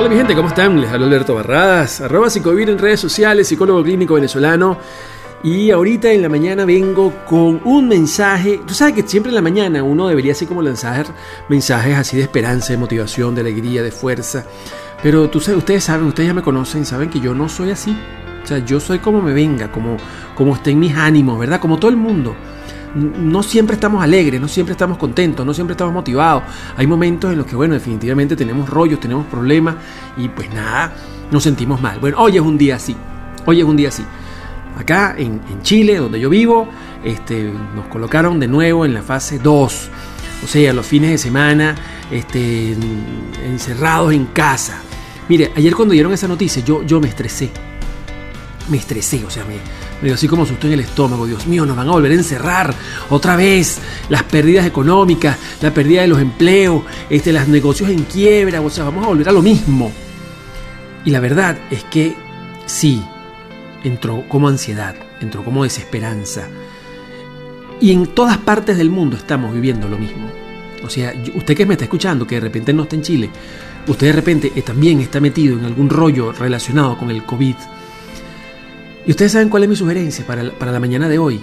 Hola mi gente, ¿cómo están? Les hablo Alberto Barradas, arroba psicovir en redes sociales, psicólogo clínico venezolano. Y ahorita en la mañana vengo con un mensaje. Tú sabes que siempre en la mañana uno debería así como lanzar mensajes así de esperanza, de motivación, de alegría, de fuerza. Pero tú sabes, ustedes saben, ustedes ya me conocen, saben que yo no soy así. O sea, yo soy como me venga, como, como estén mis ánimos, ¿verdad? Como todo el mundo no siempre estamos alegres, no siempre estamos contentos, no siempre estamos motivados. Hay momentos en los que, bueno, definitivamente tenemos rollos, tenemos problemas y pues nada, nos sentimos mal. Bueno, hoy es un día así, hoy es un día así. Acá en, Chile, donde yo vivo, este, nos colocaron de nuevo en la fase 2. O sea, los fines de semana este, encerrados en casa. Mire, ayer cuando dieron esa noticia, yo, yo me estresé. Me estresé, o sea, me, medio así como asustó en el estómago. Dios mío, nos van a volver a encerrar otra vez. Las pérdidas económicas, la pérdida de los empleos, este, los negocios en quiebra, o sea, vamos a volver a lo mismo. Y la verdad es que sí, entró como ansiedad, entró como desesperanza. Y en todas partes del mundo estamos viviendo lo mismo. O sea, usted que me está escuchando, que de repente no está en Chile, usted de repente eh, también está metido en algún rollo relacionado con el COVID y ustedes saben cuál es mi sugerencia para la, mañana de hoy.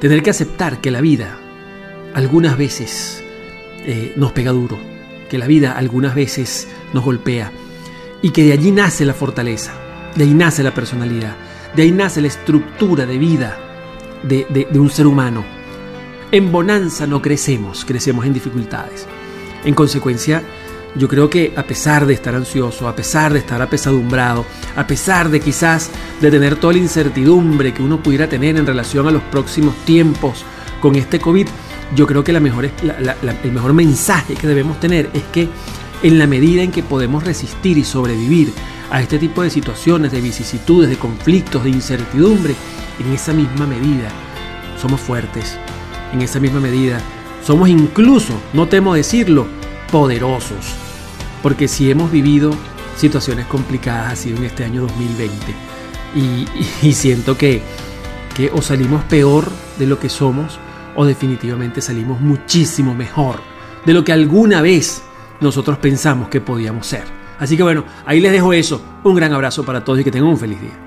Tener que aceptar que la vida algunas veces eh, nos pega duro, que la vida algunas veces nos golpea y que de allí nace la fortaleza, de ahí nace la personalidad, de ahí nace la estructura de vida de un ser humano. En bonanza no crecemos, crecemos en dificultades. En consecuencia, yo creo que a pesar de estar ansioso, a pesar de estar apesadumbrado, a pesar de quizás de tener toda la incertidumbre que uno pudiera tener en relación a los próximos tiempos con este COVID, yo creo que el mejor mensaje que debemos tener es que en la medida en que podemos resistir y sobrevivir a este tipo de situaciones, de vicisitudes, de conflictos, de incertidumbre, en esa misma medida somos fuertes, en esa misma medida somos incluso, no temo decirlo, poderosos. Porque si hemos vivido situaciones complicadas ha sido en este año 2020 y, siento que, que o salimos peor de lo que somos o definitivamente salimos muchísimo mejor de lo que alguna vez nosotros pensamos que podíamos ser. Así que bueno, ahí les dejo eso. Un gran abrazo para todos y que tengan un feliz día.